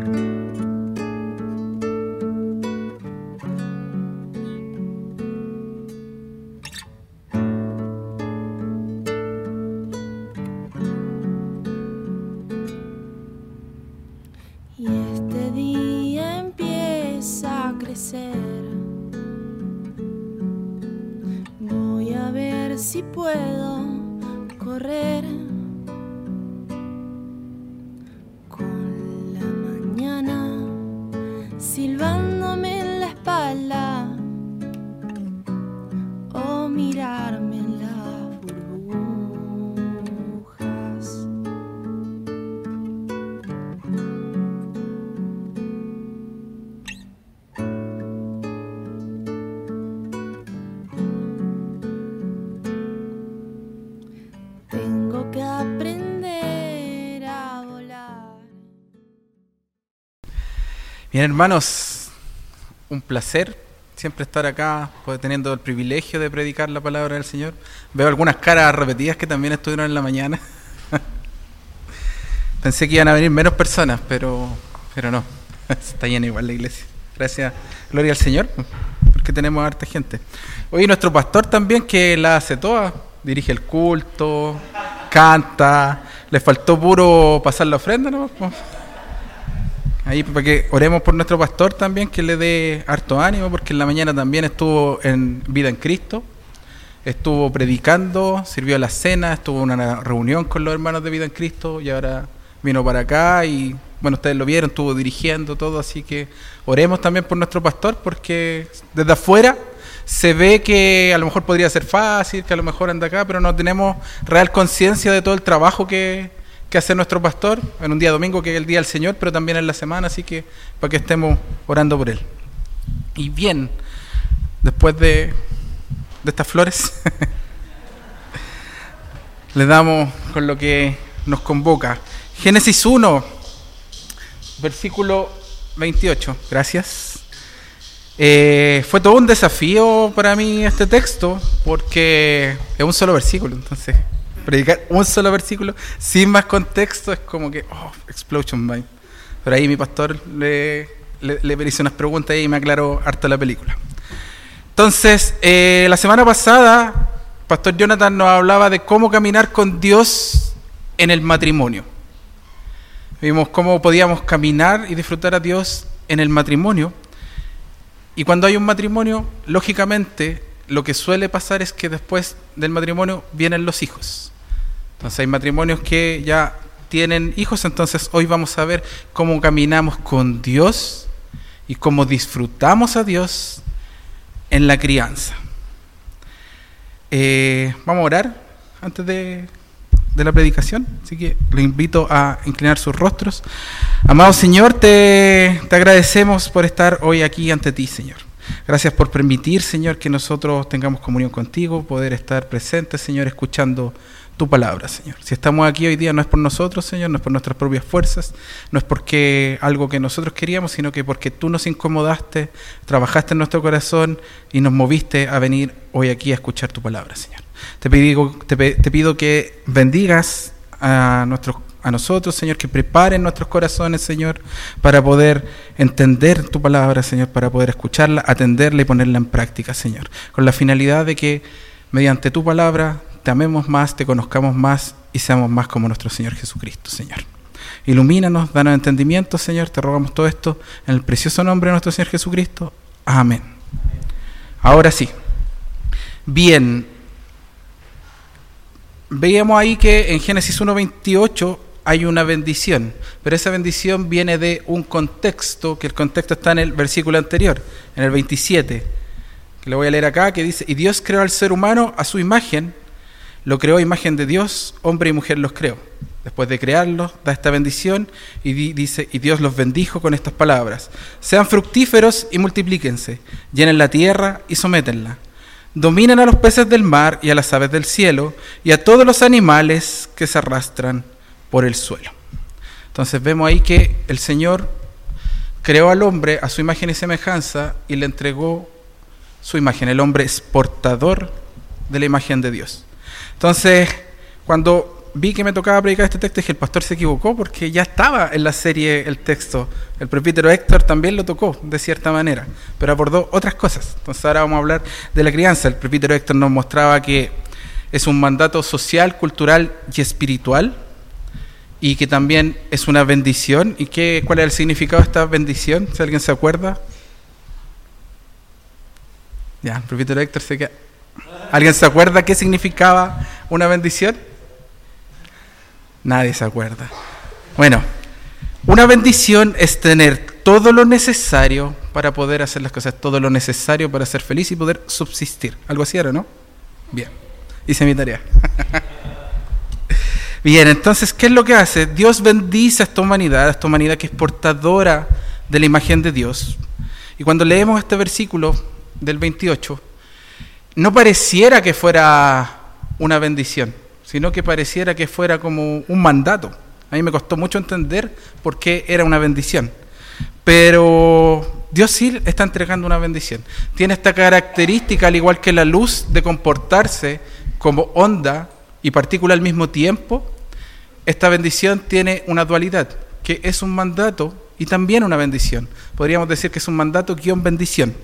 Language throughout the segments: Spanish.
Y Bien, hermanos, un placer siempre estar acá, pues, teniendo el privilegio de predicar la palabra del Señor. Veo algunas caras repetidas que también estuvieron en la mañana. Pensé que iban a venir menos personas, pero, pero no. Está llena igual la iglesia. Gracias, gloria al Señor, porque tenemos harta gente. Hoy nuestro pastor también, que la hace toda, dirige el culto, canta, le faltó puro pasar la ofrenda, ¿no? Ahí para que oremos por nuestro pastor también, que le dé harto ánimo, porque en la mañana también estuvo en Vida en Cristo, estuvo predicando, sirvió la cena, estuvo en una reunión con los hermanos de Vida en Cristo y ahora vino para acá y bueno, ustedes lo vieron, estuvo dirigiendo todo, así que oremos también por nuestro pastor, porque desde afuera se ve que a lo mejor podría ser fácil, que a lo mejor anda acá, pero no tenemos real conciencia de todo el trabajo que, que hace nuestro pastor en un día domingo, que es el día del Señor, pero también en la semana, así que para que estemos orando por él. Y bien, después de, estas flores, le damos con lo que nos convoca. Génesis 1, versículo 28. Gracias. Eh, fue todo un desafío para mí este texto, porque es un solo versículo, entonces predicar un solo versículo sin más contexto es como que, oh, explosion mind. Pero ahí mi pastor le, le, le hizo unas preguntas y me aclaró harto la película. Entonces, eh, la semana pasada, Pastor Jonathan nos hablaba de cómo caminar con Dios en el matrimonio. Vimos cómo podíamos caminar y disfrutar a Dios en el matrimonio. Y cuando hay un matrimonio, lógicamente, lo que suele pasar es que después del matrimonio vienen los hijos. Entonces hay matrimonios que ya tienen hijos, entonces hoy vamos a ver cómo caminamos con Dios y cómo disfrutamos a Dios en la crianza. Eh, vamos a orar antes de, la predicación, así que lo invito a inclinar sus rostros. Amado Señor, te, te agradecemos por estar hoy aquí ante ti, Señor. Gracias por permitir, Señor, que nosotros tengamos comunión contigo, poder estar presentes, Señor, escuchando tu palabra, Señor. Si estamos aquí hoy día no es por nosotros, Señor, no es por nuestras propias fuerzas, no es porque algo que nosotros queríamos, sino que porque tú nos incomodaste, trabajaste en nuestro corazón y nos moviste a venir hoy aquí a escuchar tu palabra, Señor. Te pido, que bendigas a nuestros a nosotros, Señor, que preparen nuestros corazones, Señor, para poder entender tu palabra, Señor, para poder escucharla, atenderla y ponerla en práctica, Señor, con la finalidad de que mediante tu palabra te amemos más, te conozcamos más y seamos más como nuestro Señor Jesucristo, Señor. Ilumínanos, danos entendimiento, Señor, te rogamos todo esto en el precioso nombre de nuestro Señor Jesucristo. Amén. Ahora sí. Bien. Veíamos ahí que en Génesis 1.28 hay una bendición, pero esa bendición viene de un contexto, que el contexto está en el versículo anterior, en el 27, que le voy a leer acá, que dice, y Dios creó al ser humano a su imagen, lo creó a imagen de Dios, hombre y mujer los creó. Después de crearlos, da esta bendición y di, dice, y Dios los bendijo con estas palabras, sean fructíferos y multiplíquense, llenen la tierra y sométenla. Dominen a los peces del mar y a las aves del cielo y a todos los animales que se arrastran por el suelo. Entonces vemos ahí que el Señor creó al hombre a su imagen y semejanza y le entregó su imagen. El hombre es portador de la imagen de Dios. Entonces, cuando vi que me tocaba predicar este texto, dije, el pastor se equivocó porque ya estaba en la serie el texto. El presbítero Héctor también lo tocó, de cierta manera, pero abordó otras cosas. Entonces ahora vamos a hablar de la crianza. El presbítero Héctor nos mostraba que es un mandato social, cultural y espiritual, y que también es una bendición. ¿Y qué, cuál es el significado de esta bendición? Si alguien se acuerda. Ya, el Héctor se queda. ¿Alguien se acuerda qué significaba una bendición? Nadie se acuerda. Bueno, una bendición es tener todo lo necesario para poder hacer las cosas, todo lo necesario para ser feliz y poder subsistir. Algo así era, ¿no? Bien, hice mi tarea. Bien, entonces, ¿qué es lo que hace? Dios bendice a esta humanidad, a esta humanidad que es portadora de la imagen de Dios. Y cuando leemos este versículo del 28, no pareciera que fuera una bendición, sino que pareciera que fuera como un mandato. A mí me costó mucho entender por qué era una bendición. Pero Dios sí está entregando una bendición. Tiene esta característica, al igual que la luz, de comportarse como onda y partícula al mismo tiempo. Esta bendición tiene una dualidad, que es un mandato y también una bendición. Podríamos decir que es un mandato guion bendición.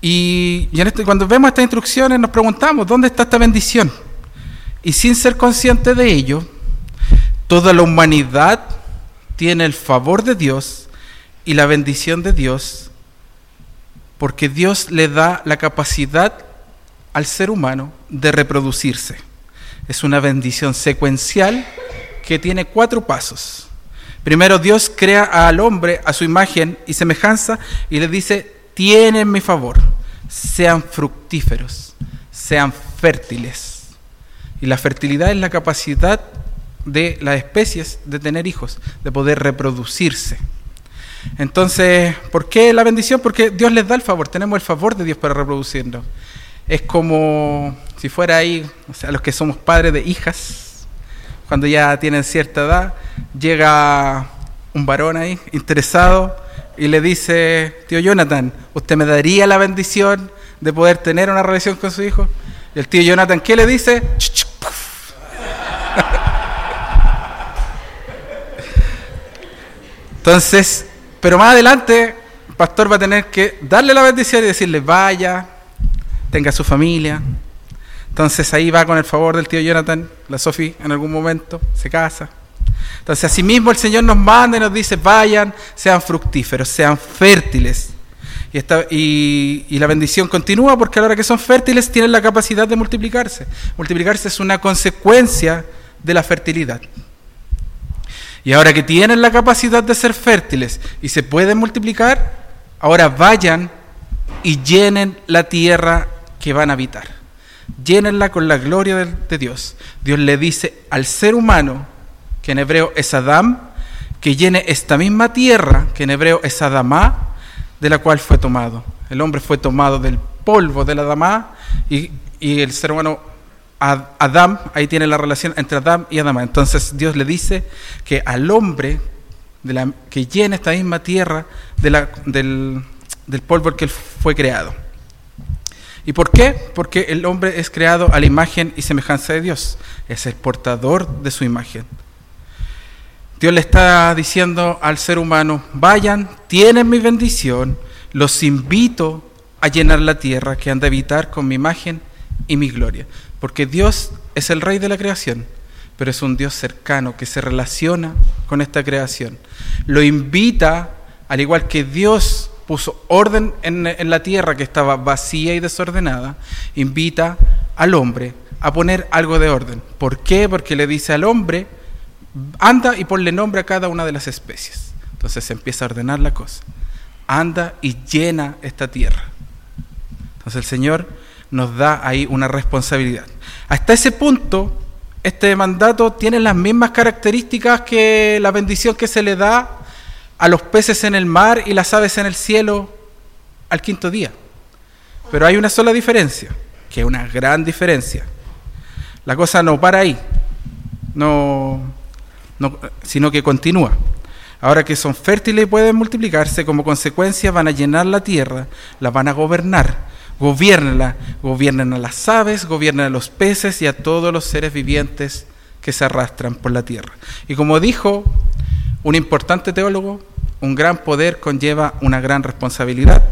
Y, este, cuando vemos estas instrucciones nos preguntamos, ¿dónde está esta bendición? Y sin ser consciente de ello, toda la humanidad tiene el favor de Dios y la bendición de Dios, porque Dios le da la capacidad al ser humano de reproducirse. Es una bendición secuencial que tiene cuatro pasos. Primero Dios crea al hombre a su imagen y semejanza y le dice, tienen mi favor, sean fructíferos, sean fértiles. Y la fertilidad es la capacidad de las especies de tener hijos, de poder reproducirse. Entonces, ¿por qué la bendición? Porque Dios les da el favor, tenemos el favor de Dios para reproducirnos. Es como si fuera ahí, o sea, los que somos padres de hijas, cuando ya tienen cierta edad, llega un varón ahí interesado y le dice, tío Jonathan, ¿usted me daría la bendición de poder tener una relación con su hijo? Y el tío Jonathan, ¿qué le dice? Entonces, pero más adelante, el pastor va a tener que darle la bendición y decirle, vaya, tenga su familia. Entonces ahí va con el favor del tío Jonathan, la Sophie en algún momento se casa. Entonces, asimismo el Señor nos manda y nos dice, vayan, sean fructíferos, sean fértiles. Y, y, la bendición continúa porque a la hora que son fértiles tienen la capacidad de multiplicarse. Multiplicarse es una consecuencia de la fertilidad. Y ahora que tienen la capacidad de ser fértiles y se pueden multiplicar, ahora vayan y llenen la tierra que van a habitar. Llénenla con la gloria de, Dios. Dios le dice al ser humano, que en hebreo es Adam, que llene esta misma tierra, que en hebreo es Adamá, de la cual fue tomado. El hombre fue tomado del polvo de la Adamá y, el ser humano Adam, ahí tiene la relación entre Adam y Adamá. Entonces Dios le dice que al hombre que llene esta misma tierra del, polvo que él fue creado. ¿Y por qué? Porque el hombre es creado a la imagen y semejanza de Dios. Es el portador de su imagen. Dios le está diciendo al ser humano, vayan, tienen mi bendición, los invito a llenar la tierra que han de habitar con mi imagen y mi gloria. Porque Dios es el rey de la creación, pero es un Dios cercano que se relaciona con esta creación. Lo invita, al igual que Dios puso orden en, la tierra que estaba vacía y desordenada, invita al hombre a poner algo de orden. ¿Por qué? Porque le dice al hombre, anda y ponle nombre a cada una de las especies. Entonces se empieza a ordenar la cosa. Anda y llena esta tierra. Entonces el Señor nos da ahí una responsabilidad. Hasta ese punto, este mandato tiene las mismas características que la bendición que se le da a los peces en el mar y las aves en el cielo al quinto día. Pero hay una sola diferencia, que es una gran diferencia. La cosa no para ahí. No, sino que continúa. Ahora que son fértiles y pueden multiplicarse, como consecuencia van a llenar la tierra, la van a gobernar. Gobiernala, gobiernan a las aves, gobiernan a los peces y a todos los seres vivientes que se arrastran por la tierra. Y como dijo un importante teólogo, un gran poder conlleva una gran responsabilidad.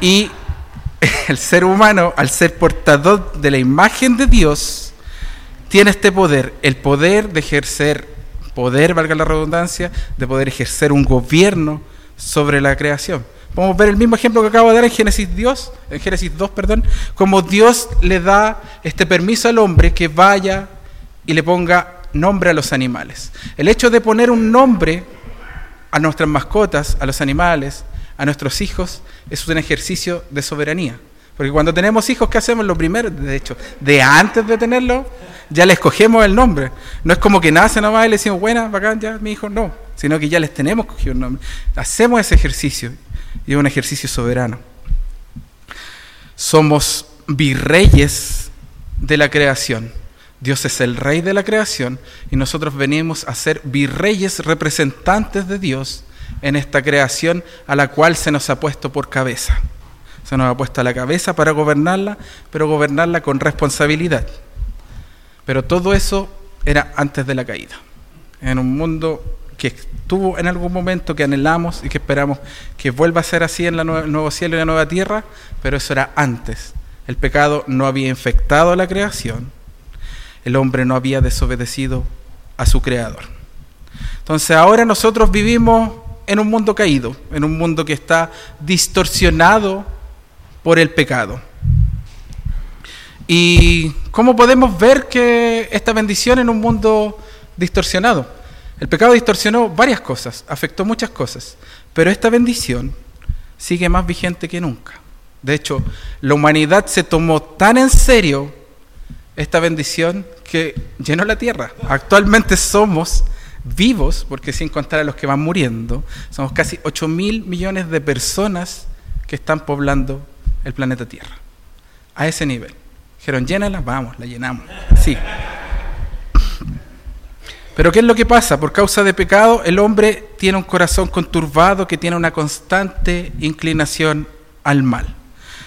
Y el ser humano, al ser portador de la imagen de Dios, tiene este poder, el poder de ejercer, poder, valga la redundancia, de poder ejercer un gobierno sobre la creación. Podemos ver el mismo ejemplo que acabo de dar en Génesis Dios, en Génesis 2, perdón, como Dios le da este permiso al hombre que vaya y le ponga nombre a los animales. El hecho de poner un nombre a nuestras mascotas, a los animales, a nuestros hijos, es un ejercicio de soberanía. Porque cuando tenemos hijos, ¿qué hacemos? Lo primero, de hecho, de antes de tenerlo, ya le escogemos el nombre. No es como que nace nomás y le decimos, buena, bacán, ya, mi hijo, no. Sino que ya les tenemos cogido un nombre. Hacemos ese ejercicio y es un ejercicio soberano. Somos virreyes de la creación. Dios es el rey de la creación y nosotros venimos a ser virreyes representantes de Dios en esta creación a la cual se nos ha puesto por cabeza. Se nos ha puesto a la cabeza para gobernarla, pero gobernarla con responsabilidad. Pero todo eso era antes de la caída. En un mundo que estuvo en algún momento, que anhelamos y que esperamos que vuelva a ser así en el nuevo cielo y la nueva tierra, pero eso era antes. El pecado no había infectado la creación, el hombre no había desobedecido a su creador. Entonces ahora nosotros vivimos en un mundo caído, en un mundo que está distorsionado por el pecado. ¿Y cómo podemos ver que esta bendición en un mundo distorsionado? El pecado distorsionó varias cosas, afectó muchas cosas, pero esta bendición sigue más vigente que nunca. De hecho, la humanidad se tomó tan en serio esta bendición que llenó la tierra. Actualmente somos vivos, porque sin contar a los que van muriendo, somos casi 8 mil millones de personas que están poblando el planeta Tierra. A ese nivel. Dijeron, llénala, vamos, la llenamos. Sí. Pero ¿qué es lo que pasa? Por causa de pecado, el hombre tiene un corazón conturbado que tiene una constante inclinación al mal.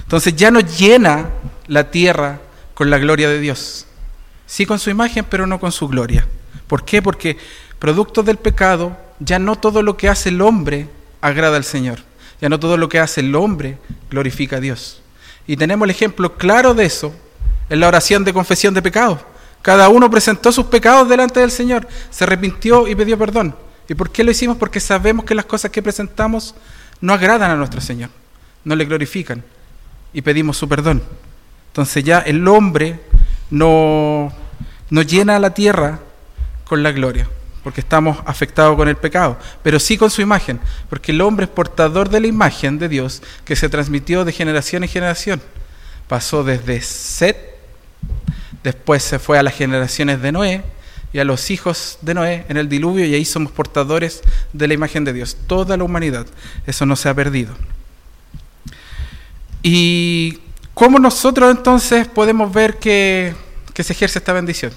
Entonces ya no llena la tierra con la gloria de Dios. Sí con su imagen, pero no con su gloria. ¿Por qué? Porque producto del pecado, ya no todo lo que hace el hombre agrada al Señor. Ya no todo lo que hace el hombre glorifica a Dios. Y tenemos el ejemplo claro de eso en la oración de confesión de pecados. Cada uno presentó sus pecados delante del Señor, se arrepintió y pidió perdón. ¿Y por qué lo hicimos? Porque sabemos que las cosas que presentamos no agradan a nuestro Señor, no le glorifican y pedimos su perdón. Entonces ya el hombre no, no llena la tierra con la gloria, porque estamos afectados con el pecado, pero sí con su imagen, porque el hombre es portador de la imagen de Dios que se transmitió de generación en generación. Pasó desde Set, después se fue a las generaciones de Noé y a los hijos de Noé en el diluvio y ahí somos portadores de la imagen de Dios, toda la humanidad. Eso no se ha perdido. ¿Y cómo nosotros entonces podemos ver que, que se ejerce esta bendición?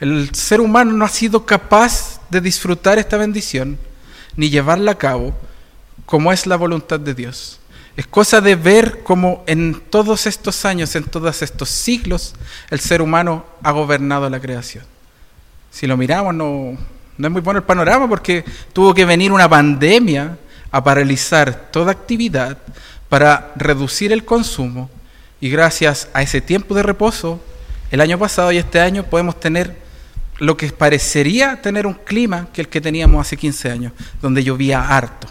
El ser humano no ha sido capaz de disfrutar esta bendición ni llevarla a cabo como es la voluntad de Dios. Es cosa de ver cómo en todos estos años, en todos estos siglos, el ser humano ha gobernado la creación. Si lo miramos, no, no es muy bueno el panorama porque tuvo que venir una pandemia a paralizar toda actividad para reducir el consumo y gracias a ese tiempo de reposo, el año pasado y este año podemos tener lo que parecería tener un clima que el que teníamos hace 15 años, donde llovía harto.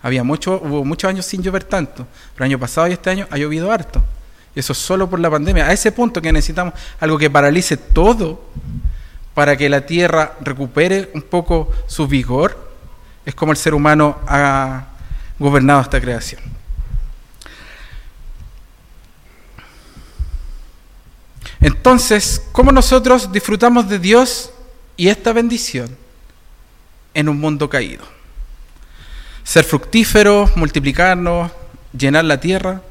Había mucho, hubo muchos años sin llover tanto, pero el año pasado y este año ha llovido harto. Y eso solo por la pandemia. A ese punto que necesitamos algo que paralice todo para que la tierra recupere un poco su vigor, es como el ser humano ha gobernado esta creación. Entonces, ¿cómo nosotros disfrutamos de Dios y esta bendición en un mundo caído? Ser fructíferos, multiplicarnos, llenar la tierra.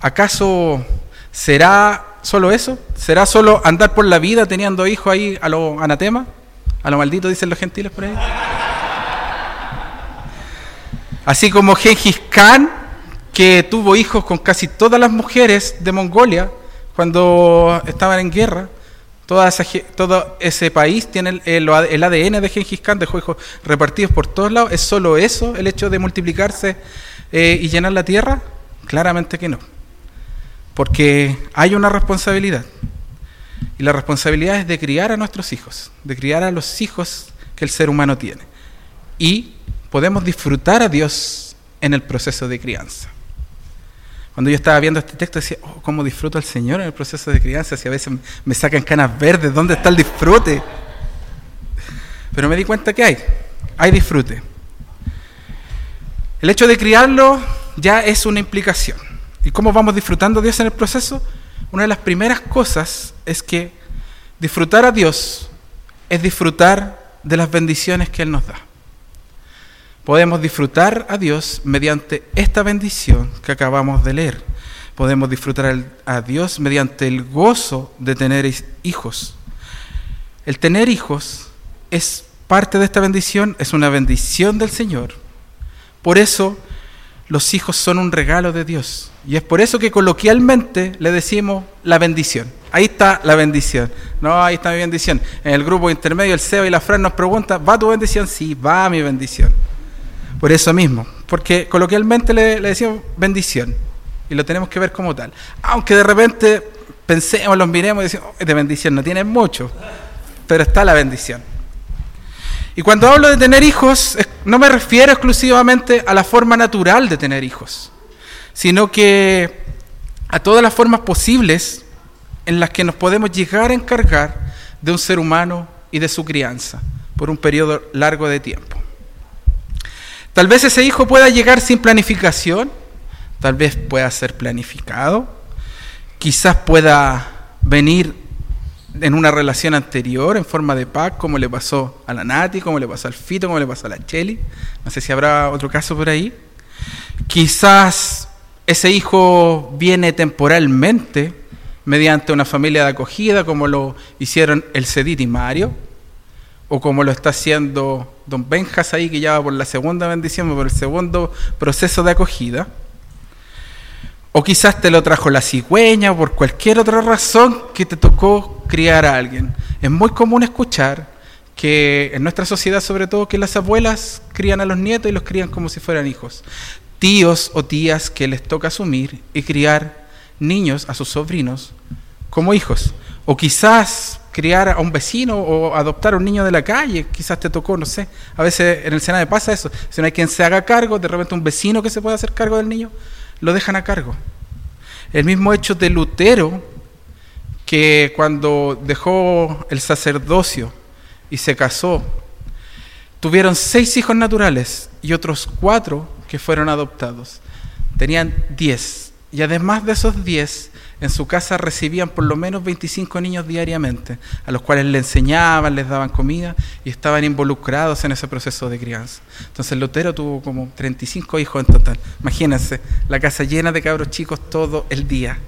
¿Acaso será solo eso? ¿Será solo andar por la vida teniendo hijos ahí a lo anatema? A lo maldito dicen los gentiles por ahí. Así como Gengis Khan, que tuvo hijos con casi todas las mujeres de Mongolia cuando estaban en guerra. Todo ese país tiene el, ADN de Gengis Khan, dejó hijos repartidos por todos lados. ¿Es solo eso el hecho de multiplicarse eh, y llenar la tierra? Claramente que no. Porque hay una responsabilidad. Y la responsabilidad es de criar a nuestros hijos, de criar a los hijos que el ser humano tiene. Y podemos disfrutar a Dios en el proceso de crianza. Cuando yo estaba viendo este texto decía, oh, cómo disfruto al Señor en el proceso de crianza, si a veces me sacan canas verdes, ¿dónde está el disfrute? Pero me di cuenta que hay, hay disfrute. El hecho de criarlo ya es una implicación. ¿Y cómo vamos disfrutando a Dios en el proceso? Una de las primeras cosas es que disfrutar a Dios es disfrutar de las bendiciones que Él nos da. Podemos disfrutar a Dios mediante esta bendición que acabamos de leer. Podemos disfrutar a Dios mediante el gozo de tener hijos. El tener hijos es parte de esta bendición, es una bendición del Señor. Por eso los hijos son un regalo de Dios. Y es por eso que coloquialmente le decimos la bendición. Ahí está la bendición. No, ahí está mi bendición. En el grupo intermedio, el Seba y la Fran nos preguntan, ¿va tu bendición? Sí, va mi bendición. Por eso mismo. Porque coloquialmente le, decimos bendición. Y lo tenemos que ver como tal. Aunque de repente pensemos, los miremos y decimos, "Oh, de bendición no tiene mucho. Pero está la bendición. Y cuando hablo de tener hijos, no me refiero exclusivamente a la forma natural de tener hijos, sino que a todas las formas posibles en las que nos podemos llegar a encargar de un ser humano y de su crianza por un periodo largo de tiempo. Tal vez ese hijo pueda llegar sin planificación, tal vez pueda ser planificado, quizás pueda venir en una relación anterior, en forma de pack, como le pasó a la Nati, como le pasó al Fito, como le pasó a la Cheli. No sé si habrá otro caso por ahí. Quizás ese hijo viene temporalmente mediante una familia de acogida, como lo hicieron el Cedit y Mario, o como lo está haciendo Don Benjas ahí, que ya va por la segunda bendición, por el segundo proceso de acogida. O quizás te lo trajo la cigüeña o por cualquier otra razón que te tocó criar a alguien. Es muy común escuchar que en nuestra sociedad, sobre todo, que las abuelas crían a los nietos y los crían como si fueran hijos. Tíos o tías que les toca asumir y criar niños a sus sobrinos como hijos. O quizás criar a un vecino o adoptar a un niño de la calle, quizás te tocó, no sé. A veces en el Senado pasa eso. Si no hay quien se haga cargo, de repente un vecino que se pueda hacer cargo del niño, lo dejan a cargo. El mismo hecho de Lutero, que cuando dejó el sacerdocio y se casó, tuvieron seis hijos naturales y otros cuatro que fueron adoptados. Tenían diez. Y además de esos diez, en su casa recibían por lo menos 25 niños diariamente, a los cuales le enseñaban, les daban comida y estaban involucrados en ese proceso de crianza. Entonces Lutero tuvo como 35 hijos en total. Imagínense, la casa llena de cabros chicos todo el día.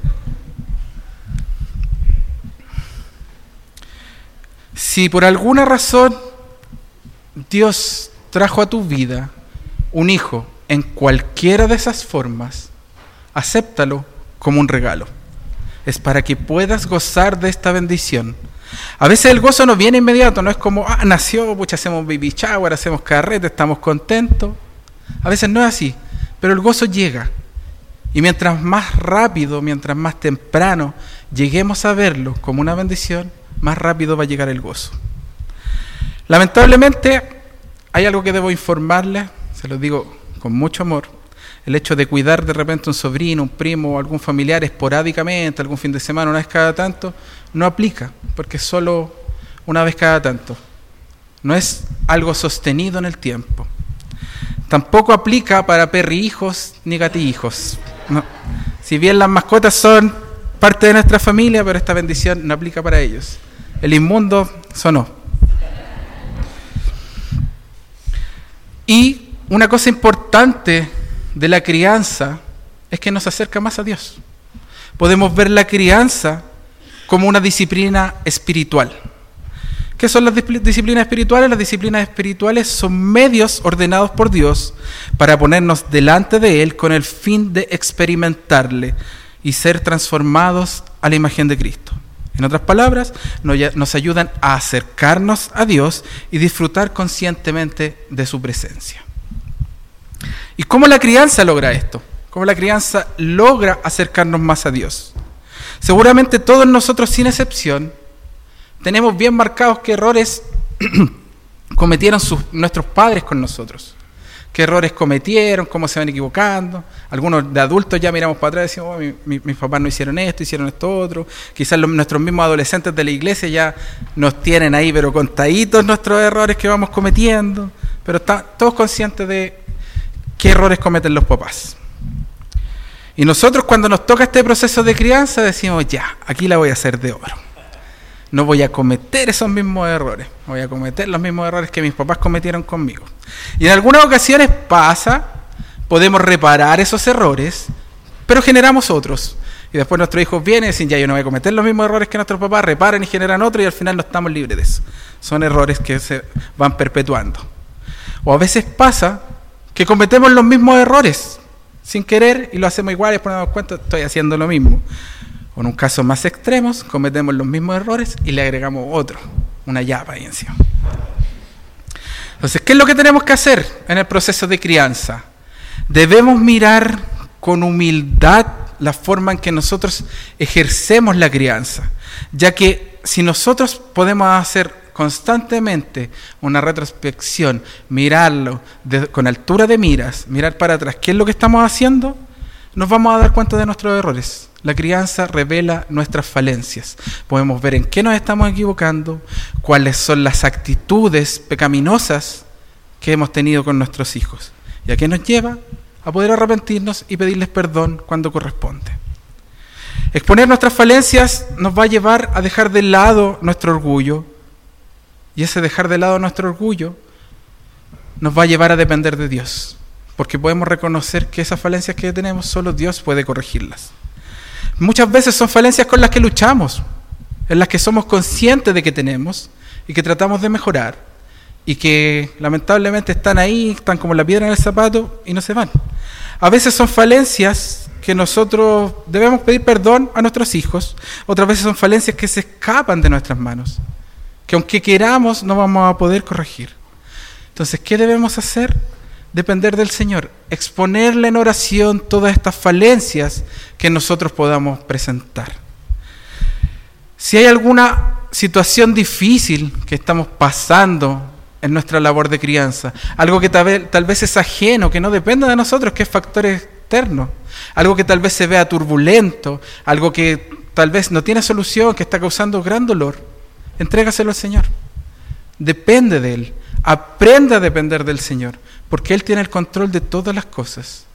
Si por alguna razón Dios trajo a tu vida un hijo en cualquiera de esas formas, acéptalo como un regalo. Es para que puedas gozar de esta bendición. A veces el gozo no viene inmediato, no es como, ah, nació, pucha, hacemos baby shower, hacemos carrete, estamos contentos. A veces no es así, pero el gozo llega. Y mientras más rápido, mientras más temprano lleguemos a verlo como una bendición, más rápido va a llegar el gozo. Lamentablemente, hay algo que debo informarles, se lo digo con mucho amor. El hecho de cuidar de repente un sobrino, un primo algún familiar esporádicamente, algún fin de semana, una vez cada tanto, no aplica, porque es solo una vez cada tanto. No es algo sostenido en el tiempo. Tampoco aplica para perrijos ni gatijos. No. Si bien las mascotas son parte de nuestra familia, pero esta bendición no aplica para ellos. El inmundo sonó. Y una cosa importante de la crianza es que nos acerca más a Dios. Podemos ver la crianza como una disciplina espiritual. ¿Qué son las disciplinas espirituales? Las disciplinas espirituales son medios ordenados por Dios para ponernos delante de Él con el fin de experimentarle y ser transformados a la imagen de Cristo. En otras palabras, nos ayudan a acercarnos a Dios y disfrutar conscientemente de su presencia. ¿Y cómo la crianza logra esto? ¿Cómo la crianza logra acercarnos más a Dios? Seguramente todos nosotros, sin excepción, tenemos bien marcados qué errores cometieron nuestros padres con nosotros. Qué errores cometieron, cómo se van equivocando. Algunos de adultos ya miramos para atrás y decimos, oh, mis papás no hicieron esto, hicieron esto otro. Quizás nuestros mismos adolescentes de la iglesia ya nos tienen ahí, pero contaditos nuestros errores que vamos cometiendo. Pero están todos conscientes de qué errores cometen los papás. Y nosotros cuando nos toca este proceso de crianza decimos, ya, aquí la voy a hacer de oro no voy a cometer esos mismos errores, voy a cometer los mismos errores que mis papás cometieron conmigo. Y en algunas ocasiones pasa, podemos reparar esos errores, pero generamos otros. Y después nuestros hijos vienen y dicen, ya yo no voy a cometer los mismos errores que nuestros papás, reparan y generan otros y al final no estamos libres de eso. Son errores que se van perpetuando. O a veces pasa que cometemos los mismos errores sin querer y lo hacemos igual y después nos cuenta, estoy haciendo lo mismo. O en un caso más extremos, cometemos los mismos errores y le agregamos otro, una llave ahí encima. Entonces, ¿qué es lo que tenemos que hacer en el proceso de crianza? Debemos mirar con humildad la forma en que nosotros ejercemos la crianza, ya que si nosotros podemos hacer constantemente una retrospección, mirarlo con altura de miras, mirar para atrás, ¿qué es lo que estamos haciendo? Nos vamos a dar cuenta de nuestros errores. La crianza revela nuestras falencias. Podemos ver en qué nos estamos equivocando, cuáles son las actitudes pecaminosas que hemos tenido con nuestros hijos. ¿Y a qué nos lleva? A poder arrepentirnos y pedirles perdón cuando corresponde. Exponer nuestras falencias nos va a llevar a dejar de lado nuestro orgullo. Y ese dejar de lado nuestro orgullo nos va a llevar a depender de Dios. Porque podemos reconocer que esas falencias que tenemos solo Dios puede corregirlas. Muchas veces son falencias con las que luchamos, en las que somos conscientes de que tenemos y que tratamos de mejorar y que lamentablemente están ahí, están como la piedra en el zapato y no se van. A veces son falencias que nosotros debemos pedir perdón a nuestros hijos, otras veces son falencias que se escapan de nuestras manos, que aunque queramos no vamos a poder corregir. Entonces, ¿qué debemos hacer? depender del Señor, exponerle en oración todas estas falencias que nosotros podamos presentar. Si hay alguna situación difícil que estamos pasando en nuestra labor de crianza, algo que tal vez, tal vez es ajeno, que no depende de nosotros, que es factor externo, algo que tal vez se vea turbulento, algo que tal vez no tiene solución, que está causando gran dolor, entrégaselo al Señor. Depende de Él. Aprenda a depender del Señor porque Él tiene el control de todas las cosas.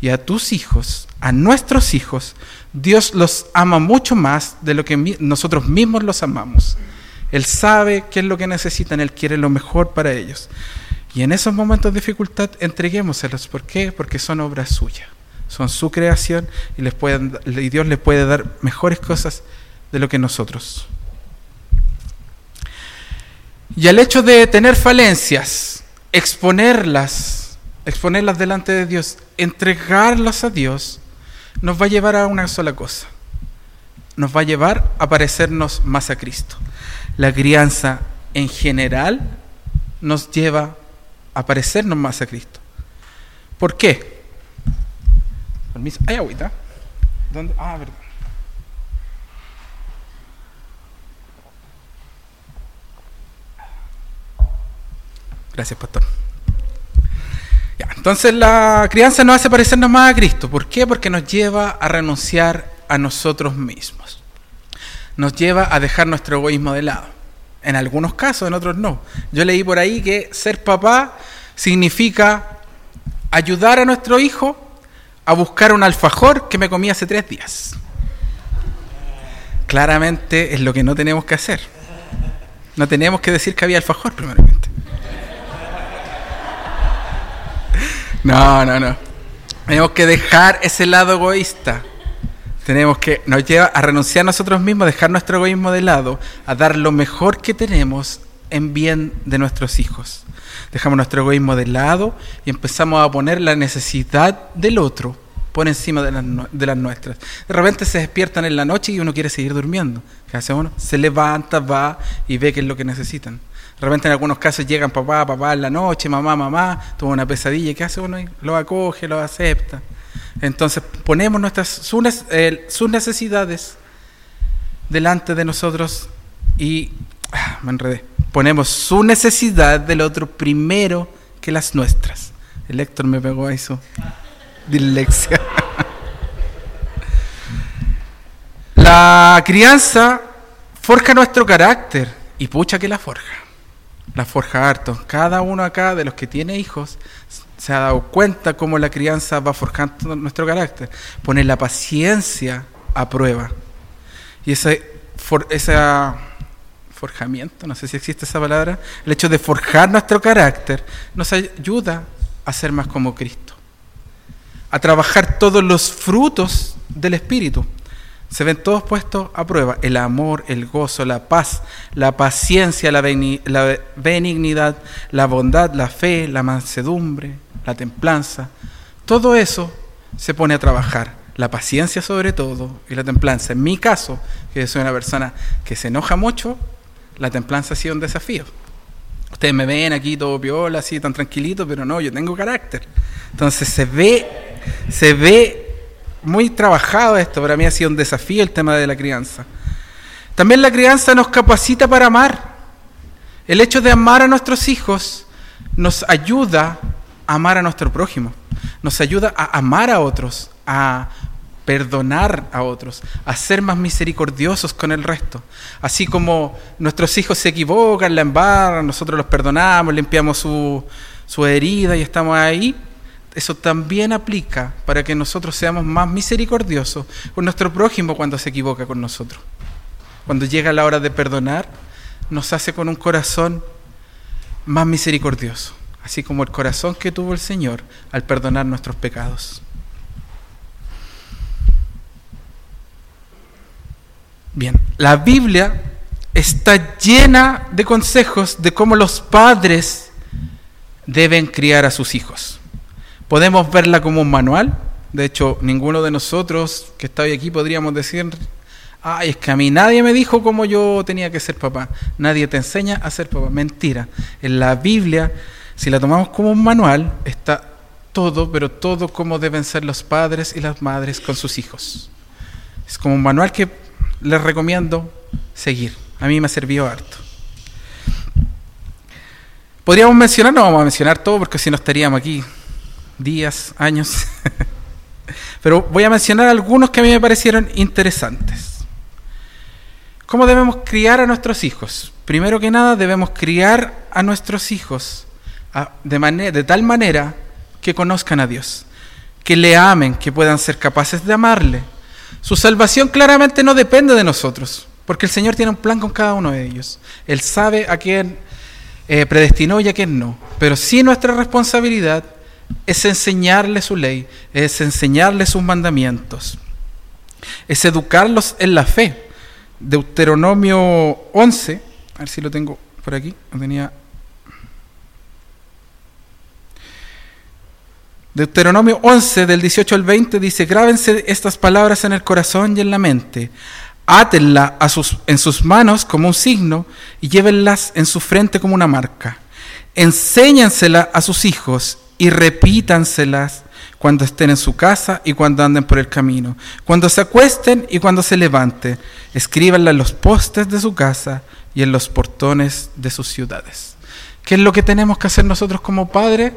Y a tus hijos, a nuestros hijos, Dios los ama mucho más de lo que nosotros mismos los amamos. Él sabe qué es lo que necesitan, Él quiere lo mejor para ellos. Y en esos momentos de dificultad, entreguémoselos. ¿Por qué? Porque son obras suyas. Son su creación y Dios les puede dar mejores cosas de lo que nosotros. Y al hecho de tener falencias, exponerlas, exponerlas delante de Dios, entregarlas a Dios, nos va a llevar a una sola cosa. Nos va a llevar a parecernos más a Cristo. La crianza en general nos lleva a parecernos más a Cristo. ¿Por qué? Permiso. ¿Hay agüita? ¿Dónde? Ah, verdad. Gracias, pastor. entonces la crianza nos hace parecernos más a Cristo. ¿Por qué? Porque nos lleva a renunciar a nosotros mismos. Nos lleva a dejar nuestro egoísmo de lado. En algunos casos, en otros no. Yo leí por ahí que ser papá significa ayudar a nuestro hijo a buscar un alfajor que me comí hace tres días. Claramente es lo que no tenemos que hacer. No tenemos que decir que había alfajor primeramente. No, no, no. Tenemos que dejar ese lado egoísta. Tenemos que, nos lleva a renunciar a nosotros mismos, dejar nuestro egoísmo de lado, a dar lo mejor que tenemos en bien de nuestros hijos. Dejamos nuestro egoísmo de lado y empezamos a poner la necesidad del otro por encima de las, de las nuestras. De repente se despiertan en la noche y uno quiere seguir durmiendo. ¿Qué hace uno? Se levanta, va y ve qué es lo que necesitan. De repente en algunos casos llegan papá, papá en la noche, mamá, mamá, tuvo una pesadilla. ¿Qué hace uno? Lo acoge, lo acepta. Entonces ponemos nuestras, sus, eh, necesidades delante de nosotros y ah, me enredé. Ponemos su necesidad del otro primero que las nuestras. El Héctor me pegó a eso. Dilexia. La crianza forja nuestro carácter y pucha que la forja. La forja harto. Cada uno acá de los que tiene hijos se ha dado cuenta cómo la crianza va forjando nuestro carácter. Pone la paciencia a prueba. Y ese, forjamiento, no sé si existe esa palabra, el hecho de forjar nuestro carácter, nos ayuda a ser más como Cristo. A trabajar todos los frutos del Espíritu. Se ven todos puestos a prueba. El amor, el gozo, la paz, la paciencia, la benignidad, la bondad, la fe, la mansedumbre, la templanza. Todo eso se pone a trabajar la paciencia sobre todo y la templanza. En mi caso, que soy una persona que se enoja mucho, la templanza ha sido un desafío. Ustedes me ven aquí todo piola, así tan tranquilito, pero no, yo tengo carácter. Entonces se ve, se ve muy trabajado esto. Para mí ha sido un desafío el tema de la crianza. También la crianza nos capacita para amar. El hecho de amar a nuestros hijos nos ayuda a amar a nuestro prójimo. Nos ayuda a amar a otros, a perdonar a otros, a ser más misericordiosos con el resto. Así como nuestros hijos se equivocan, la embarran, nosotros los perdonamos, limpiamos su, su herida y estamos ahí, eso también aplica para que nosotros seamos más misericordiosos con nuestro prójimo cuando se equivoca con nosotros. Cuando llega la hora de perdonar, nos hace con un corazón más misericordioso, así como el corazón que tuvo el Señor al perdonar nuestros pecados. Bien, la Biblia está llena de consejos de cómo los padres deben criar a sus hijos. Podemos verla como un manual. De hecho, ninguno de nosotros que está hoy aquí podríamos decir, ay, es que a mí nadie me dijo cómo yo tenía que ser papá. Nadie te enseña a ser papá. Mentira. En la Biblia, si la tomamos como un manual, está todo, pero todo cómo deben ser los padres y las madres con sus hijos. Es como un manual que les recomiendo seguir. A mí me ha servido harto. Podríamos mencionar, no vamos a mencionar todo porque si no estaríamos aquí días, años. Pero voy a mencionar algunos que a mí me parecieron interesantes. ¿Cómo debemos criar a nuestros hijos? Primero que nada, debemos criar a nuestros hijos de, tal manera que conozcan a Dios, que le amen, que puedan ser capaces de amarle su salvación claramente no depende de nosotros, porque el Señor tiene un plan con cada uno de ellos. Él sabe a quién eh, predestinó y a quién no. Pero sí nuestra responsabilidad es enseñarles su ley, es enseñarles sus mandamientos, es educarlos en la fe. Deuteronomio 11, a ver si lo tengo por aquí, lo tenía Deuteronomio 11, del 18 al 20, dice, grábense estas palabras en el corazón y en la mente, átenla a sus, en sus manos como un signo y llévenlas en su frente como una marca. Enséñansela a sus hijos y repítanselas cuando estén en su casa y cuando anden por el camino, cuando se acuesten y cuando se levanten. Escríbanla en los postes de su casa y en los portones de sus ciudades. ¿Qué es lo que tenemos que hacer nosotros como padres?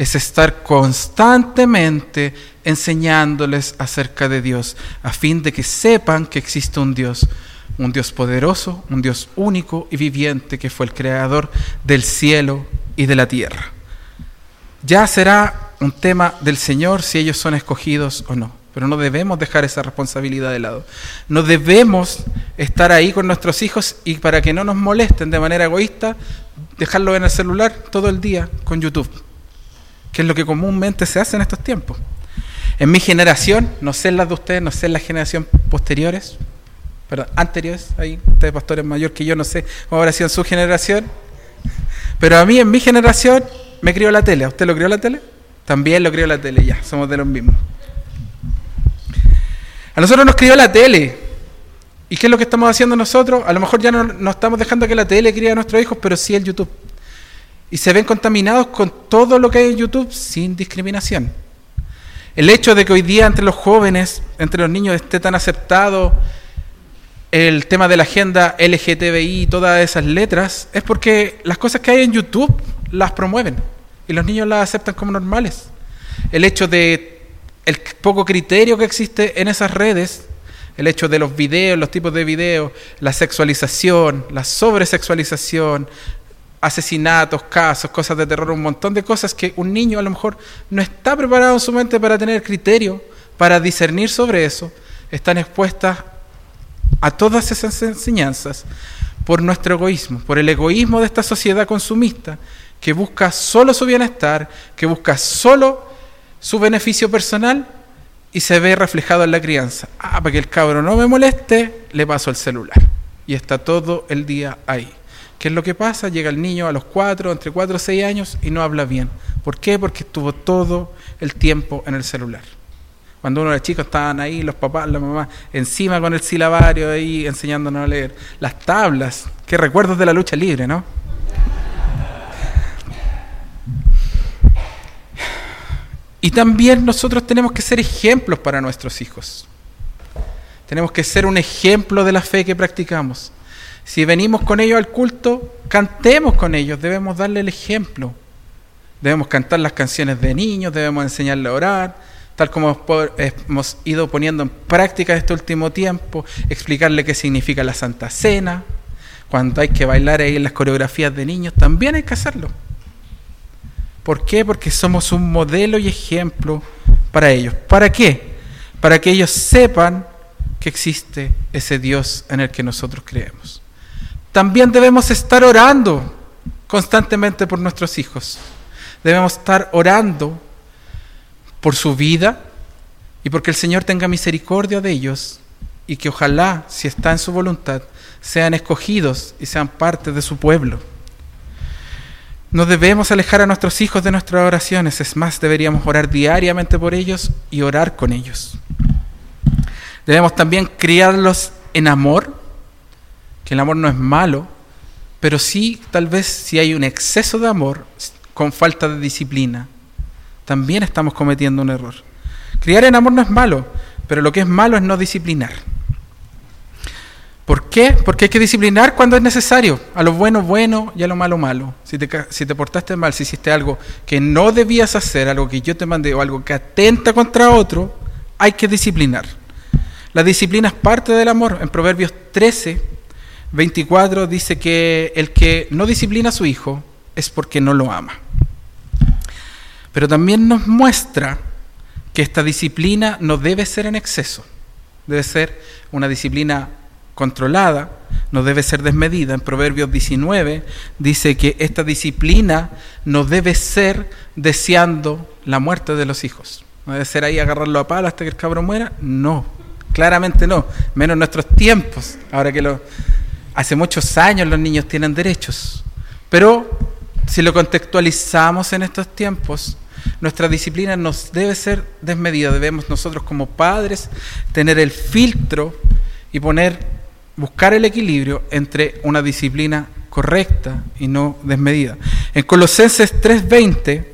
es estar constantemente enseñándoles acerca de Dios, a fin de que sepan que existe un Dios, un Dios poderoso, un Dios único y viviente, que fue el creador del cielo y de la tierra. Ya será un tema del Señor si ellos son escogidos o no, pero no debemos dejar esa responsabilidad de lado. No debemos estar ahí con nuestros hijos y para que no nos molesten de manera egoísta, dejarlo en el celular todo el día con YouTube que es lo que comúnmente se hace en estos tiempos. En mi generación, no sé las de ustedes, no sé las generaciones posteriores, perdón, anteriores, ahí, ustedes pastores mayor que yo, no sé cómo habrá sido en su generación, pero a mí en mi generación me crió la tele. ¿Usted lo crió la tele? También lo crió la tele, ya, somos de los mismos. A nosotros nos crió la tele. ¿Y qué es lo que estamos haciendo nosotros? A lo mejor ya no, no estamos dejando que la tele críe a nuestros hijos, pero sí el YouTube. Y se ven contaminados con todo lo que hay en YouTube sin discriminación. El hecho de que hoy día entre los jóvenes, entre los niños, esté tan aceptado el tema de la agenda LGTBI y todas esas letras, es porque las cosas que hay en YouTube las promueven y los niños las aceptan como normales. El hecho de el poco criterio que existe en esas redes, el hecho de los videos, los tipos de videos, la sexualización, la sobresexualización, asesinatos, casos, cosas de terror, un montón de cosas que un niño a lo mejor no está preparado en su mente para tener criterio, para discernir sobre eso, están expuestas a todas esas enseñanzas por nuestro egoísmo, por el egoísmo de esta sociedad consumista que busca solo su bienestar, que busca solo su beneficio personal y se ve reflejado en la crianza. Ah, para que el cabro no me moleste, le paso el celular. Y está todo el día ahí. ¿Qué es lo que pasa? Llega el niño a los cuatro, entre cuatro o seis años y no habla bien. ¿Por qué? Porque estuvo todo el tiempo en el celular. Cuando uno era chico estaban ahí los papás, la mamá, encima con el silabario ahí enseñándonos a leer. Las tablas, qué recuerdos de la lucha libre, ¿no? Y también nosotros tenemos que ser ejemplos para nuestros hijos. Tenemos que ser un ejemplo de la fe que practicamos. Si venimos con ellos al culto, cantemos con ellos, debemos darle el ejemplo. Debemos cantar las canciones de niños, debemos enseñarle a orar, tal como hemos ido poniendo en práctica este último tiempo, explicarle qué significa la Santa Cena. Cuando hay que bailar ahí en las coreografías de niños, también hay que hacerlo. ¿Por qué? Porque somos un modelo y ejemplo para ellos. ¿Para qué? Para que ellos sepan que existe ese Dios en el que nosotros creemos. También debemos estar orando constantemente por nuestros hijos. Debemos estar orando por su vida y porque el Señor tenga misericordia de ellos y que ojalá, si está en su voluntad, sean escogidos y sean parte de su pueblo. No debemos alejar a nuestros hijos de nuestras oraciones, es más, deberíamos orar diariamente por ellos y orar con ellos. Debemos también criarlos en amor, que el amor no es malo, pero sí, tal vez si hay un exceso de amor con falta de disciplina, también estamos cometiendo un error. Criar en amor no es malo, pero lo que es malo es no disciplinar. ¿Por qué? Porque hay que disciplinar cuando es necesario. A lo bueno, bueno y a lo malo, malo. Si te, portaste mal, si hiciste algo que no debías hacer, algo que yo te mandé o algo que atenta contra otro, hay que disciplinar. La disciplina es parte del amor. En Proverbios 13, 24 dice que el que no disciplina a su hijo es porque no lo ama. Pero también nos muestra que esta disciplina no debe ser en exceso. Debe ser una disciplina controlada, no debe ser desmedida. En Proverbios 19 dice que esta disciplina no debe ser deseando la muerte de los hijos. No debe ser ahí agarrarlo a palo hasta que el cabro muera. No, claramente no. Menos en nuestros tiempos. Ahora que lo, hace muchos años los niños tienen derechos. Pero si lo contextualizamos en estos tiempos, nuestra disciplina nos debe ser desmedida. Debemos nosotros como padres tener el filtro y poner buscar el equilibrio entre una disciplina correcta y no desmedida. En Colosenses 3:20,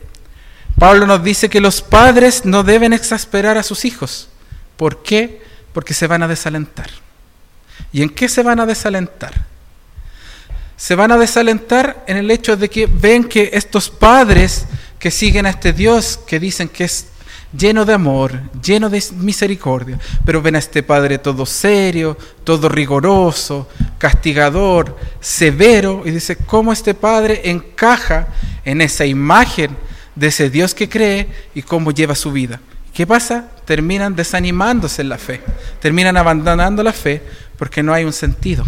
Pablo nos dice que los padres no deben exasperar a sus hijos. ¿Por qué? Porque se van a desalentar. ¿Y en qué se van a desalentar? Se van a desalentar en el hecho de que ven que estos padres que siguen a este Dios, que dicen que es lleno de amor, lleno de misericordia, pero ven a este Padre todo serio, todo rigoroso, castigador, severo, y dice, ¿cómo este Padre encaja en esa imagen de ese Dios que cree y cómo lleva su vida? ¿Qué pasa? Terminan desanimándose en la fe, terminan abandonando la fe porque no hay un sentido.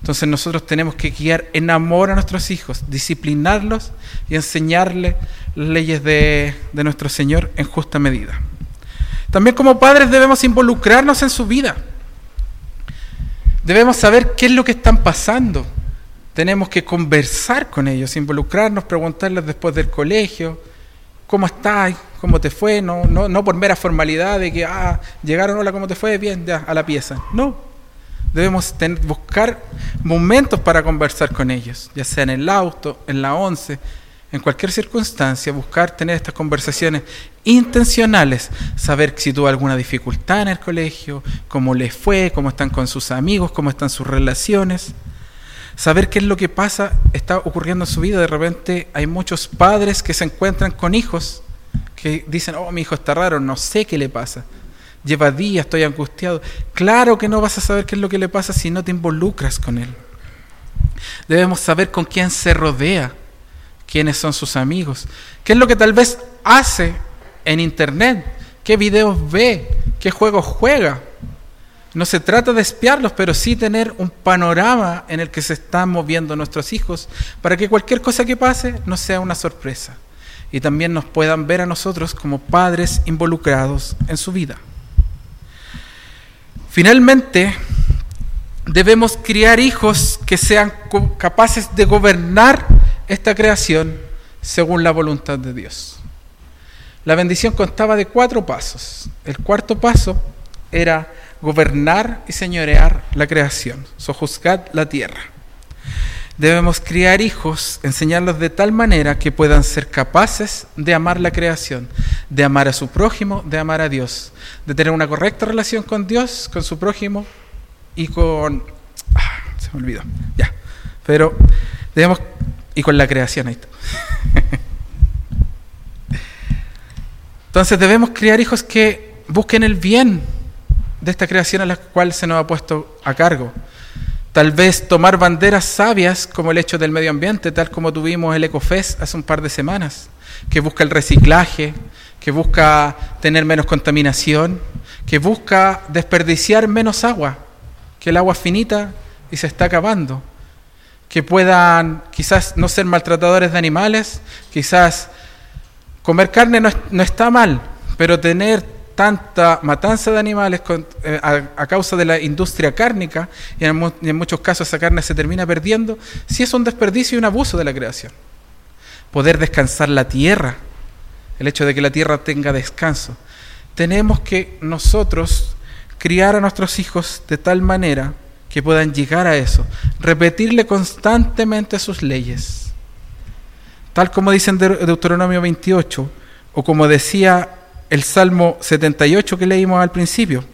Entonces nosotros tenemos que guiar en amor a nuestros hijos, disciplinarlos y enseñarles las leyes de, de nuestro Señor en justa medida. También como padres debemos involucrarnos en su vida. Debemos saber qué es lo que están pasando. Tenemos que conversar con ellos, involucrarnos, preguntarles después del colegio, ¿cómo estás? ¿Cómo te fue? No, no, no por mera formalidad de que, ah, llegaron, hola, ¿cómo te fue? Bien, ya, a la pieza. No. Debemos buscar momentos para conversar con ellos, ya sea en el auto, en la once, en cualquier circunstancia, buscar tener estas conversaciones intencionales, saber si tuvo alguna dificultad en el colegio, cómo les fue, cómo están con sus amigos, cómo están sus relaciones, saber qué es lo que pasa, está ocurriendo en su vida. De repente hay muchos padres que se encuentran con hijos que dicen, oh, mi hijo está raro, no sé qué le pasa. Lleva días, estoy angustiado. Claro que no vas a saber qué es lo que le pasa si no te involucras con él. Debemos saber con quién se rodea quiénes son sus amigos, qué es lo que tal vez hace en internet, qué videos ve, qué juegos juega. No se trata de espiarlos, pero sí tener un panorama en el que se están moviendo nuestros hijos para que cualquier cosa que pase no sea una sorpresa y también nos puedan ver a nosotros como padres involucrados en su vida. Finalmente, debemos criar hijos que sean capaces de gobernar esta creación según la voluntad de Dios. La bendición constaba de cuatro pasos. El cuarto paso era gobernar y señorear la creación, sojuzgar la tierra. Debemos criar hijos, enseñarlos de tal manera que puedan ser capaces de amar la creación, de amar a su prójimo, de amar a Dios, de tener una correcta relación con Dios, con su prójimo y con... Ah, se me olvidó, ya. Pero debemos y con la creación. Ahí está. Entonces debemos criar hijos que busquen el bien de esta creación a la cual se nos ha puesto a cargo. Tal vez tomar banderas sabias como el hecho del medio ambiente, tal como tuvimos el EcoFest hace un par de semanas, que busca el reciclaje, que busca tener menos contaminación, que busca desperdiciar menos agua, que el agua es finita y se está acabando. Que puedan quizás no ser maltratadores de animales, quizás comer carne no, está mal, pero tener tanta matanza de animales eh, a, causa de la industria cárnica, y en, muchos casos esa carne se termina perdiendo, sí es un desperdicio y un abuso de la creación. Poder descansar la tierra, el hecho de que la tierra tenga descanso. Tenemos que nosotros criar a nuestros hijos de tal manera que puedan llegar a eso, repetirle constantemente sus leyes. Tal como dice en Deuteronomio 28, o como decía el Salmo 78 que leímos al principio.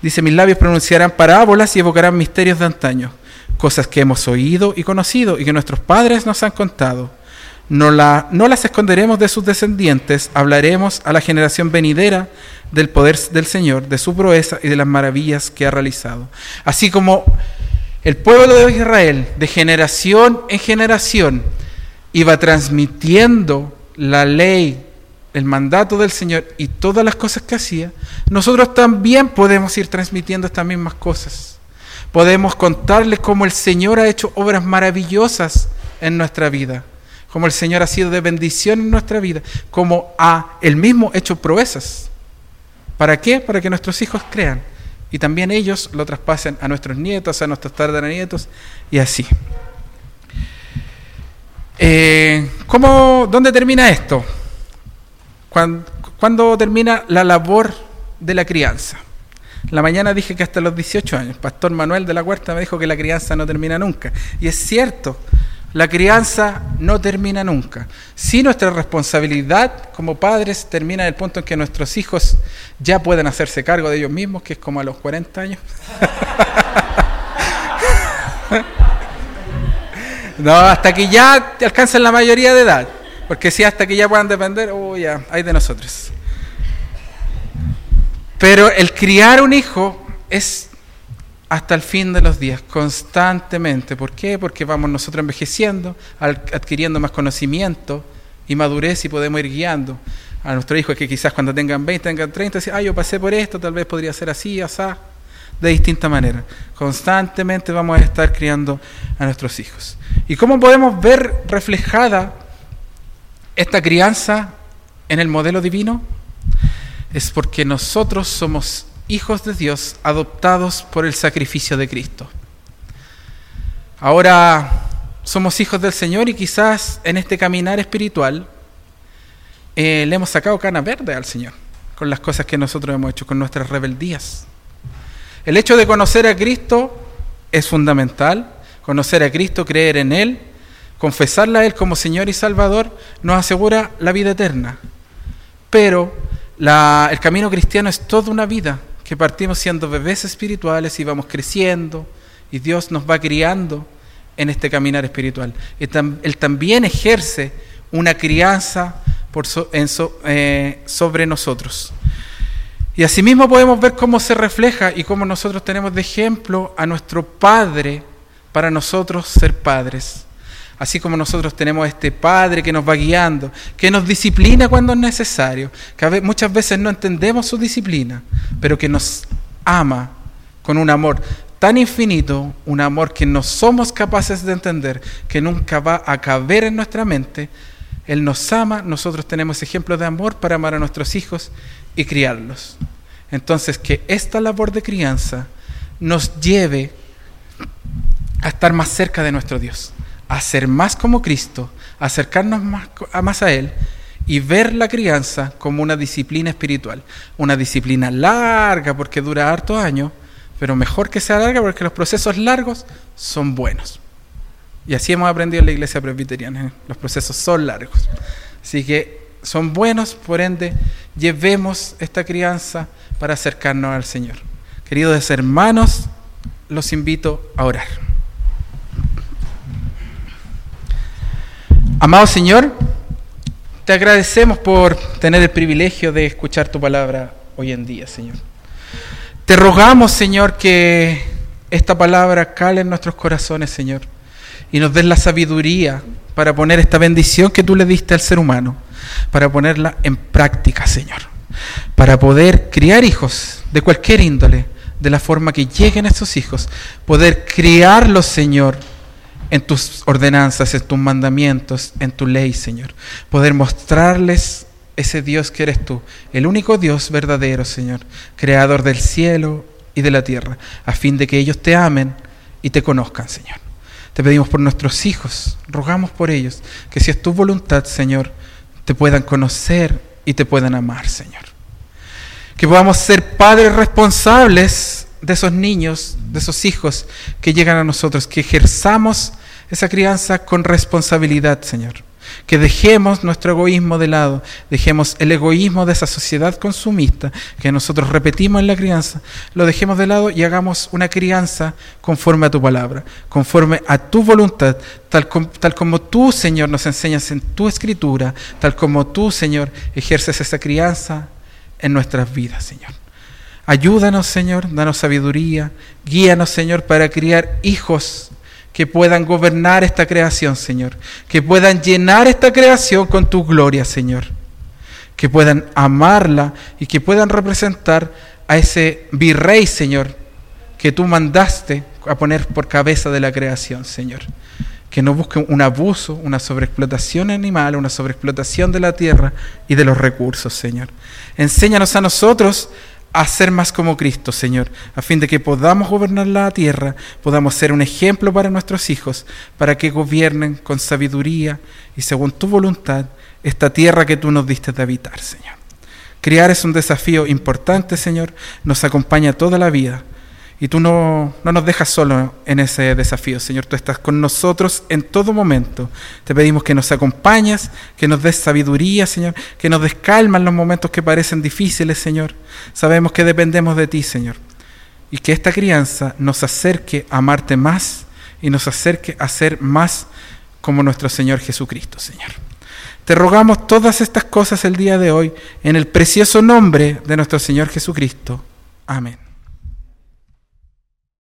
Dice, mis labios pronunciarán parábolas y evocarán misterios de antaño, cosas que hemos oído y conocido y que nuestros padres nos han contado. No, la, no las esconderemos de sus descendientes, hablaremos a la generación venidera del poder del Señor, de su proeza y de las maravillas que ha realizado. Así como el pueblo de Israel, de generación en generación, iba transmitiendo la ley, el mandato del Señor y todas las cosas que hacía, nosotros también podemos ir transmitiendo estas mismas cosas. Podemos contarles cómo el Señor ha hecho obras maravillosas en nuestra vida como el Señor ha sido de bendición en nuestra vida, como ha el mismo hecho proezas. ¿Para qué? Para que nuestros hijos crean y también ellos lo traspasen a nuestros nietos, a nuestros tataranietos y así. Eh, ¿cómo, ¿Dónde termina esto? ¿Cuándo, termina la labor de la crianza? La mañana dije que hasta los 18 años. Pastor Manuel de la Huerta me dijo que la crianza no termina nunca. Y es cierto, la crianza no termina nunca. Si nuestra responsabilidad como padres termina en el punto en que nuestros hijos ya pueden hacerse cargo de ellos mismos, que es como a los 40 años. no, hasta que ya alcancen la mayoría de edad. Porque si hasta que ya puedan depender, oh, ya, hay de nosotros. Pero el criar un hijo es hasta el fin de los días, constantemente. ¿Por qué? Porque vamos nosotros envejeciendo, adquiriendo más conocimiento y madurez y podemos ir guiando a nuestros hijos que quizás cuando tengan 20, tengan 30, dicen, ah, yo pasé por esto, tal vez podría ser así, así, de distinta manera. Constantemente vamos a estar criando a nuestros hijos. ¿Y cómo podemos ver reflejada esta crianza en el modelo divino? Es porque nosotros somos hijos de Dios adoptados por el sacrificio de Cristo. Ahora somos hijos del Señor y quizás en este caminar espiritual eh, le hemos sacado cana verde al Señor con las cosas que nosotros hemos hecho, con nuestras rebeldías. El hecho de conocer a Cristo es fundamental, conocer a Cristo, creer en Él, confesarle a Él como Señor y Salvador, nos asegura la vida eterna. Pero el camino cristiano es toda una vida, que partimos siendo bebés espirituales y vamos creciendo, y Dios nos va criando en este caminar espiritual. Él también ejerce una crianza eh, sobre nosotros. Y asimismo podemos ver cómo se refleja y cómo nosotros tenemos de ejemplo a nuestro Padre para nosotros ser padres. Así como nosotros tenemos este Padre que nos va guiando, que nos disciplina cuando es necesario, que muchas veces no entendemos su disciplina, pero que nos ama con un amor tan infinito, un amor que no somos capaces de entender, que nunca va a caber en nuestra mente. Él nos ama, nosotros tenemos ejemplos de amor para amar a nuestros hijos y criarlos. Entonces, que esta labor de crianza nos lleve a estar más cerca de nuestro Dios a ser más como Cristo, acercarnos más a, más a Él y ver la crianza como una disciplina espiritual. Una disciplina larga porque dura harto años, pero mejor que sea larga porque los procesos largos son buenos. Y así hemos aprendido en la iglesia presbiteriana. ¿eh? Los procesos son largos. Así que son buenos, por ende, llevemos esta crianza para acercarnos al Señor. Queridos hermanos, los invito a orar. Amado Señor, te agradecemos por tener el privilegio de escuchar tu palabra hoy en día, Señor. Te rogamos, Señor, que esta palabra cale en nuestros corazones, Señor, y nos des la sabiduría para poner esta bendición que tú le diste al ser humano, para ponerla en práctica, Señor, para poder criar hijos de cualquier índole, de la forma que lleguen estos hijos, poder criarlos, Señor, en tus ordenanzas, en tus mandamientos, en tu ley, Señor. Poder mostrarles ese Dios que eres tú, el único Dios verdadero, Señor, creador del cielo y de la tierra, a fin de que ellos te amen y te conozcan, Señor. Te pedimos por nuestros hijos, rogamos por ellos, que si es tu voluntad, Señor, te puedan conocer y te puedan amar, Señor. Que podamos ser padres responsables de esos niños, de esos hijos que llegan a nosotros, que ejerzamos esa crianza con responsabilidad, Señor. Que dejemos nuestro egoísmo de lado, dejemos el egoísmo de esa sociedad consumista que nosotros repetimos en la crianza, lo dejemos de lado y hagamos una crianza conforme a tu palabra, conforme a tu voluntad, tal, tal como tú, Señor, nos enseñas en tu escritura, tal como tú, Señor, ejerces esa crianza en nuestras vidas, Señor. Ayúdanos, Señor, danos sabiduría, guíanos, Señor, para criar hijos que puedan gobernar esta creación, Señor, que puedan llenar esta creación con tu gloria, Señor, que puedan amarla y que puedan representar a ese virrey, Señor, que tú mandaste a poner por cabeza de la creación, Señor. Que no busquen un abuso, una sobreexplotación animal, una sobreexplotación de la tierra y de los recursos, Señor. Enséñanos a nosotros a ser más como Cristo, Señor, a fin de que podamos gobernar la tierra, podamos ser un ejemplo para nuestros hijos, para que gobiernen con sabiduría y según tu voluntad esta tierra que tú nos diste de habitar, Señor. Criar es un desafío importante, Señor, nos acompaña toda la vida. Y tú no, no nos dejas solo en ese desafío, Señor. Tú estás con nosotros en todo momento. Te pedimos que nos acompañes, que nos des sabiduría, Señor, que nos des calma en los momentos que parecen difíciles, Señor. Sabemos que dependemos de ti, Señor. Y que esta crianza nos acerque a amarte más y nos acerque a ser más como nuestro Señor Jesucristo, Señor. Te rogamos todas estas cosas el día de hoy en el precioso nombre de nuestro Señor Jesucristo. Amén.